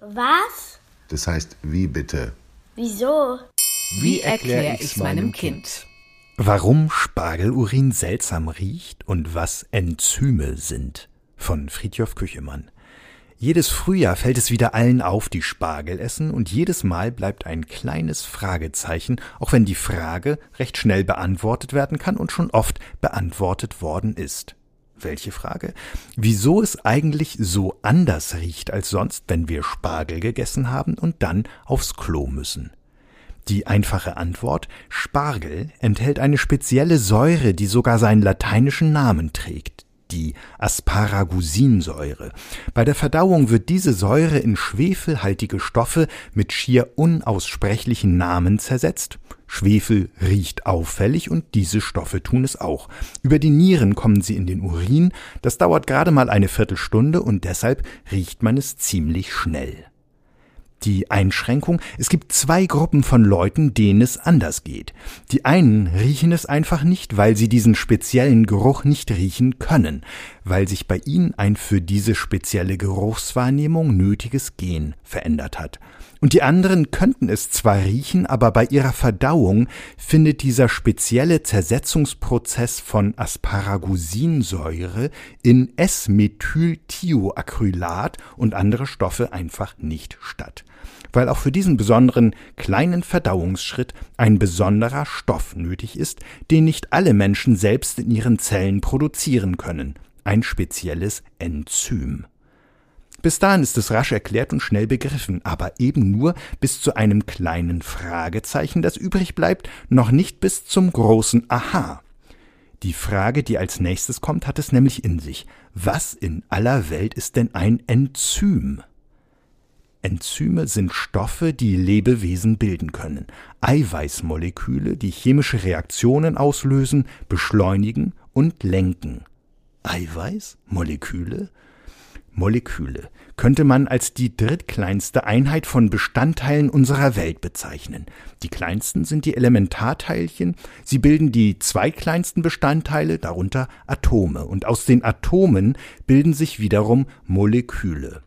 Was? Das heißt, wie bitte? Wieso? Wie erkläre ich's meinem Kind? Warum Spargelurin seltsam riecht und was Enzyme sind. Von Friedjof Küchemann. Jedes Frühjahr fällt es wieder allen auf, die Spargel essen, und jedes Mal bleibt ein kleines Fragezeichen, auch wenn die Frage recht schnell beantwortet werden kann und schon oft beantwortet worden ist. Welche Frage? Wieso es eigentlich so anders riecht als sonst, wenn wir Spargel gegessen haben und dann aufs Klo müssen. Die einfache Antwort Spargel enthält eine spezielle Säure, die sogar seinen lateinischen Namen trägt, die Asparagusinsäure. Bei der Verdauung wird diese Säure in schwefelhaltige Stoffe mit schier unaussprechlichen Namen zersetzt. Schwefel riecht auffällig und diese Stoffe tun es auch. Über die Nieren kommen sie in den Urin, das dauert gerade mal eine Viertelstunde und deshalb riecht man es ziemlich schnell die Einschränkung, es gibt zwei Gruppen von Leuten, denen es anders geht. Die einen riechen es einfach nicht, weil sie diesen speziellen Geruch nicht riechen können, weil sich bei ihnen ein für diese spezielle Geruchswahrnehmung nötiges Gen verändert hat. Und die anderen könnten es zwar riechen, aber bei ihrer Verdauung findet dieser spezielle Zersetzungsprozess von Asparagusinsäure in S-Methylthioacrylat und andere Stoffe einfach nicht statt weil auch für diesen besonderen kleinen Verdauungsschritt ein besonderer Stoff nötig ist, den nicht alle Menschen selbst in ihren Zellen produzieren können, ein spezielles Enzym. Bis dahin ist es rasch erklärt und schnell begriffen, aber eben nur bis zu einem kleinen Fragezeichen, das übrig bleibt, noch nicht bis zum großen Aha. Die Frage, die als nächstes kommt, hat es nämlich in sich. Was in aller Welt ist denn ein Enzym? Enzyme sind Stoffe, die Lebewesen bilden können. Eiweißmoleküle, die chemische Reaktionen auslösen, beschleunigen und lenken. Eiweißmoleküle? Moleküle könnte man als die drittkleinste Einheit von Bestandteilen unserer Welt bezeichnen. Die kleinsten sind die Elementarteilchen, sie bilden die zweitkleinsten Bestandteile, darunter Atome, und aus den Atomen bilden sich wiederum Moleküle.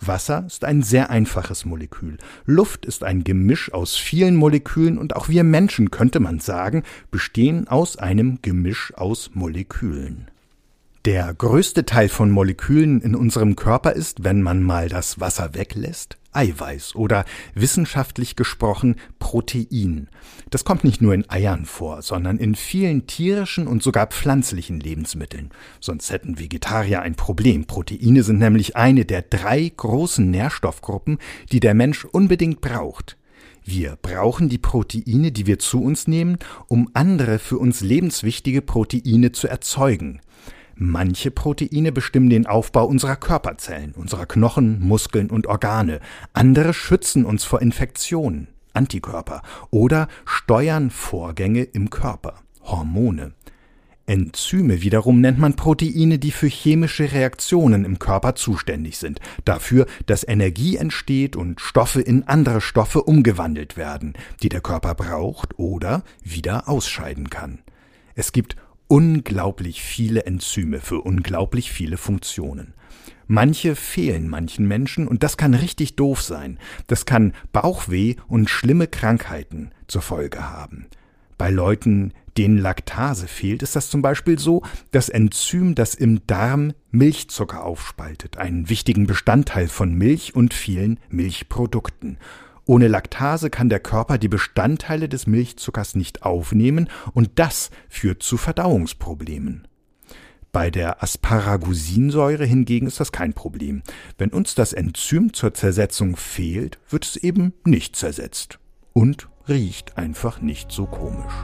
Wasser ist ein sehr einfaches Molekül. Luft ist ein Gemisch aus vielen Molekülen und auch wir Menschen, könnte man sagen, bestehen aus einem Gemisch aus Molekülen. Der größte Teil von Molekülen in unserem Körper ist, wenn man mal das Wasser weglässt, Eiweiß oder wissenschaftlich gesprochen Protein. Das kommt nicht nur in Eiern vor, sondern in vielen tierischen und sogar pflanzlichen Lebensmitteln. Sonst hätten Vegetarier ein Problem. Proteine sind nämlich eine der drei großen Nährstoffgruppen, die der Mensch unbedingt braucht. Wir brauchen die Proteine, die wir zu uns nehmen, um andere für uns lebenswichtige Proteine zu erzeugen. Manche Proteine bestimmen den Aufbau unserer Körperzellen, unserer Knochen, Muskeln und Organe. Andere schützen uns vor Infektionen, Antikörper oder steuern Vorgänge im Körper, Hormone. Enzyme wiederum nennt man Proteine, die für chemische Reaktionen im Körper zuständig sind, dafür, dass Energie entsteht und Stoffe in andere Stoffe umgewandelt werden, die der Körper braucht oder wieder ausscheiden kann. Es gibt unglaublich viele Enzyme für unglaublich viele Funktionen. Manche fehlen manchen Menschen und das kann richtig doof sein. Das kann Bauchweh und schlimme Krankheiten zur Folge haben. Bei Leuten, denen Laktase fehlt, ist das zum Beispiel so, das Enzym, das im Darm Milchzucker aufspaltet, einen wichtigen Bestandteil von Milch und vielen Milchprodukten. Ohne Laktase kann der Körper die Bestandteile des Milchzuckers nicht aufnehmen und das führt zu Verdauungsproblemen. Bei der Asparagusinsäure hingegen ist das kein Problem. Wenn uns das Enzym zur Zersetzung fehlt, wird es eben nicht zersetzt und riecht einfach nicht so komisch.